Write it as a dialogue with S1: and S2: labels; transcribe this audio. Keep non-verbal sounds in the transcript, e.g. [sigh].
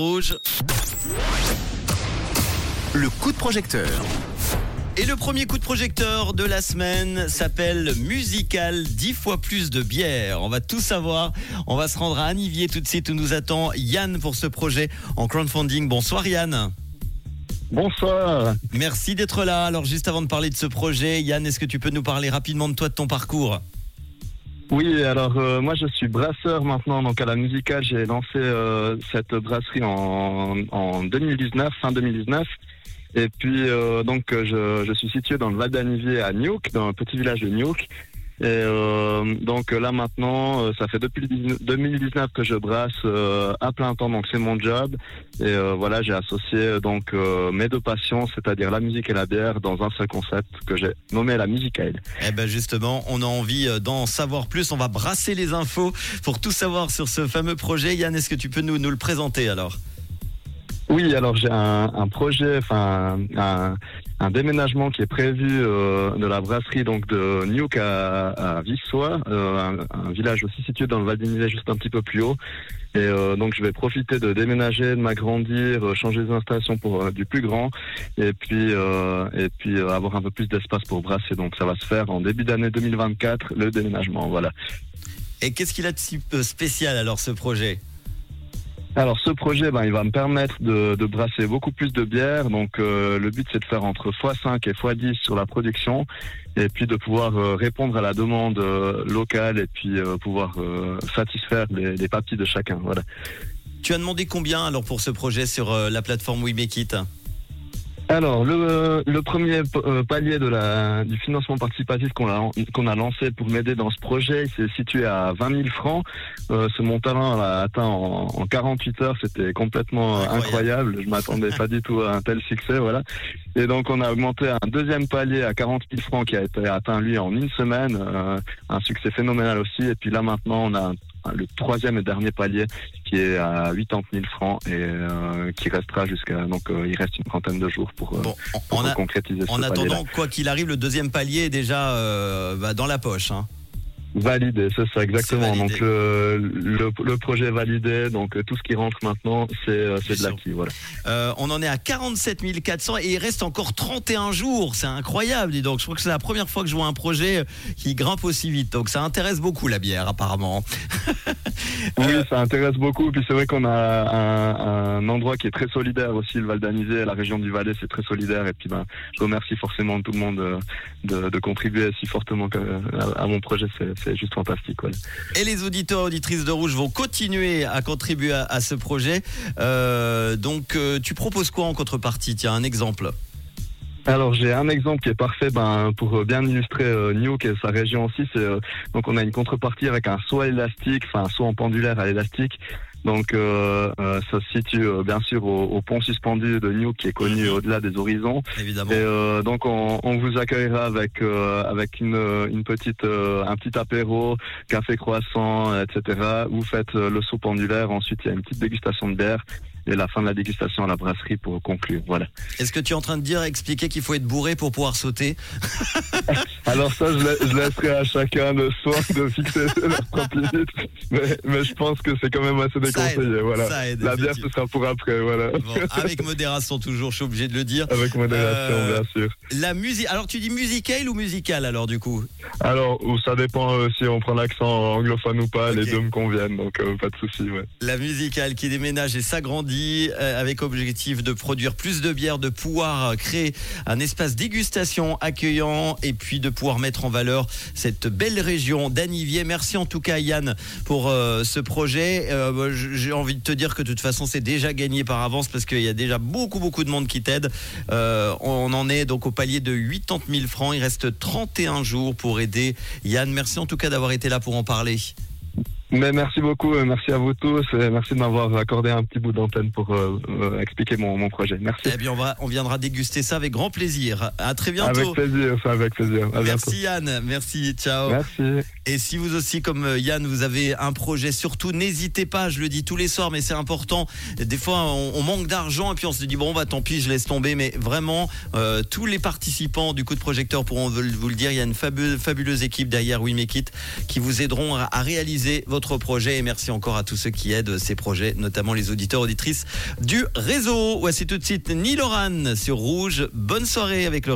S1: Rouge.
S2: Le coup de projecteur.
S1: Et le premier coup de projecteur de la semaine s'appelle Musical 10 fois plus de bière. On va tout savoir. On va se rendre à Anivier tout de suite où nous attend Yann pour ce projet en crowdfunding. Bonsoir Yann.
S3: Bonsoir.
S1: Merci d'être là. Alors juste avant de parler de ce projet, Yann, est-ce que tu peux nous parler rapidement de toi, de ton parcours?
S3: Oui, alors euh, moi je suis brasseur maintenant, donc à la musicale j'ai lancé euh, cette brasserie en, en 2019, fin 2019. Et puis euh, donc je, je suis situé dans le Val d'Anivier à Niouk, dans un petit village de Niouk. Et euh, donc là maintenant, euh, ça fait depuis 2019 que je brasse euh, à plein temps, donc c'est mon job. Et euh, voilà, j'ai associé donc euh, mes deux passions, c'est-à-dire la musique et la bière, dans un seul concept que j'ai nommé la musique elle.
S1: Eh ben justement, on a envie euh, d'en savoir plus. On va brasser les infos pour tout savoir sur ce fameux projet. Yann, est-ce que tu peux nous le présenter alors?
S3: Oui, alors j'ai un, un projet, enfin un, un déménagement qui est prévu euh, de la brasserie donc de Niouk à, à Vissois, euh, un, un village aussi situé dans le Val d'Isère, juste un petit peu plus haut. Et euh, donc je vais profiter de déménager, de m'agrandir, euh, changer les installations pour euh, du plus grand, et puis euh, et puis avoir un peu plus d'espace pour brasser. Donc ça va se faire en début d'année 2024, le déménagement. Voilà.
S1: Et qu'est-ce qu'il a de si spécial alors ce projet?
S3: Alors ce projet, ben, il va me permettre de, de brasser beaucoup plus de bière. Donc euh, le but c'est de faire entre x5 et x10 sur la production et puis de pouvoir euh, répondre à la demande euh, locale et puis euh, pouvoir euh, satisfaire les, les papilles de chacun. Voilà.
S1: Tu as demandé combien alors pour ce projet sur euh, la plateforme We
S3: Alors le, le premier euh, palier de la, du financement participatif qu'on a, qu'on a lancé pour m'aider dans ce projet, il s'est situé à 20 000 francs. Euh, ce montant l'a atteint en, en 48 heures, c'était complètement euh,
S1: Incroyable.
S3: incroyable. Je m'attendais pas du tout à un tel succès, voilà. Et donc on a augmenté un deuxième palier à 40 000 francs qui a été atteint lui en une semaine, euh, un succès phénoménal aussi. Et puis là maintenant on a un- le troisième et dernier palier qui est à 80 000 francs et euh, qui restera jusqu'à donc euh, il reste une trentaine de jours pour, euh,
S1: Bon, en-
S3: pour
S1: en,
S3: concrétiser
S1: en attendant, quoi qu'il arrive, le deuxième palier est déjà bah, dans la poche. hein.
S3: Validé, c'est ça exactement. Donc le, le, le projet est validé, donc euh, tout ce qui rentre maintenant, c'est euh, de l'acquis. Voilà.
S1: Euh, on en est à 47 400 et il reste encore 31 jours. C'est incroyable, dis donc. Je crois que c'est la première fois que je vois un projet qui grimpe aussi vite. Donc ça intéresse beaucoup la bière, apparemment. [laughs]
S3: Oui,
S1: Euh,
S3: ça intéresse beaucoup. Puis c'est vrai qu'on a un, un endroit qui est très solidaire aussi, le Val d'Anisée, la région du Valais, c'est très solidaire. Et puis ben, je remercie forcément tout le monde euh, de, de contribuer si fortement à, à mon projet. C'est c'est juste fantastique.
S1: Et les auditeurs, auditrices de Rouge vont continuer à contribuer à, à ce projet. Euh, donc, euh, tu proposes quoi en contrepartie? Tiens, un exemple.
S3: Alors j'ai un exemple qui est parfait ben, pour bien illustrer euh, Niouk et sa région aussi. C'est euh, donc on a une contrepartie avec un saut élastique, enfin un saut en pendulaire à l'élastique. Donc euh, euh, ça se situe euh, bien sûr au, au pont suspendu de Niouk qui est connu au-delà des horizons.
S1: Évidemment.
S3: Et euh, donc on, on vous accueillera avec euh, avec une, une petite euh, un petit apéro, café croissant, etc. Vous faites euh, le saut pendulaire. Ensuite il y a une petite dégustation de bière et la fin de la dégustation à la brasserie pour conclure. Voilà.
S1: Est-ce que tu es en train de dire, expliquer qu'il faut être bourré pour pouvoir sauter [laughs]
S3: Alors ça, je, la- je laisserai à chacun le soin de fixer leur [laughs] propre limite. Mais, mais je pense que c'est quand même assez
S1: aide,
S3: déconseillé. Voilà.
S1: ça aide,
S3: La bière, ce sera pour après. Voilà.
S1: Bon, avec modération toujours, je suis obligé de le dire.
S3: Avec modération,
S1: Euh,
S3: bien sûr.
S1: La musique. Alors, tu dis musicale ou musicale alors du coup?
S3: Alors, ça dépend euh, si on prend l'accent anglophone ou pas. Les deux me conviennent, donc euh, pas de souci. Ouais.
S1: La musicale qui déménage et s'agrandit euh, avec objectif de produire plus de bière, de pouvoir créer un espace dégustation accueillant et puis de pouvoir mettre en valeur cette belle région d'Anivier. Merci en tout cas Yann pour euh, ce projet. Euh, J'ai envie de te dire que de toute façon c'est déjà gagné par avance parce qu'il y a déjà beaucoup beaucoup de monde qui t'aide. On en est donc au palier de 80 000 francs. Il reste 31 jours pour aider Yann. Merci en tout cas d'avoir été là pour en parler.
S3: Mais merci beaucoup, euh, merci à vous tous, et merci de m'avoir accordé un petit bout d'antenne pour euh, euh, expliquer mon, mon projet. Merci.
S1: Eh bien, on, va, on viendra déguster ça avec grand plaisir. À très bientôt.
S3: Avec plaisir, ça avec plaisir. À bientôt.
S1: Merci Yann, merci, ciao.
S3: Merci.
S1: Et si vous aussi, comme Yann, vous avez un projet, surtout n'hésitez pas, je le dis tous les soirs, mais c'est important. Des fois, on, on manque d'argent et puis on se dit, bon, bah tant pis, je laisse tomber. Mais vraiment, euh, tous les participants du coup de projecteur pourront vous le dire, il y a une fabuleuse, fabuleuse équipe derrière We Make It qui vous aideront à, à réaliser votre votre projet et merci encore à tous ceux qui aident ces projets, notamment les auditeurs, auditrices du réseau. Voici tout de suite Niloran sur Rouge. Bonne soirée avec le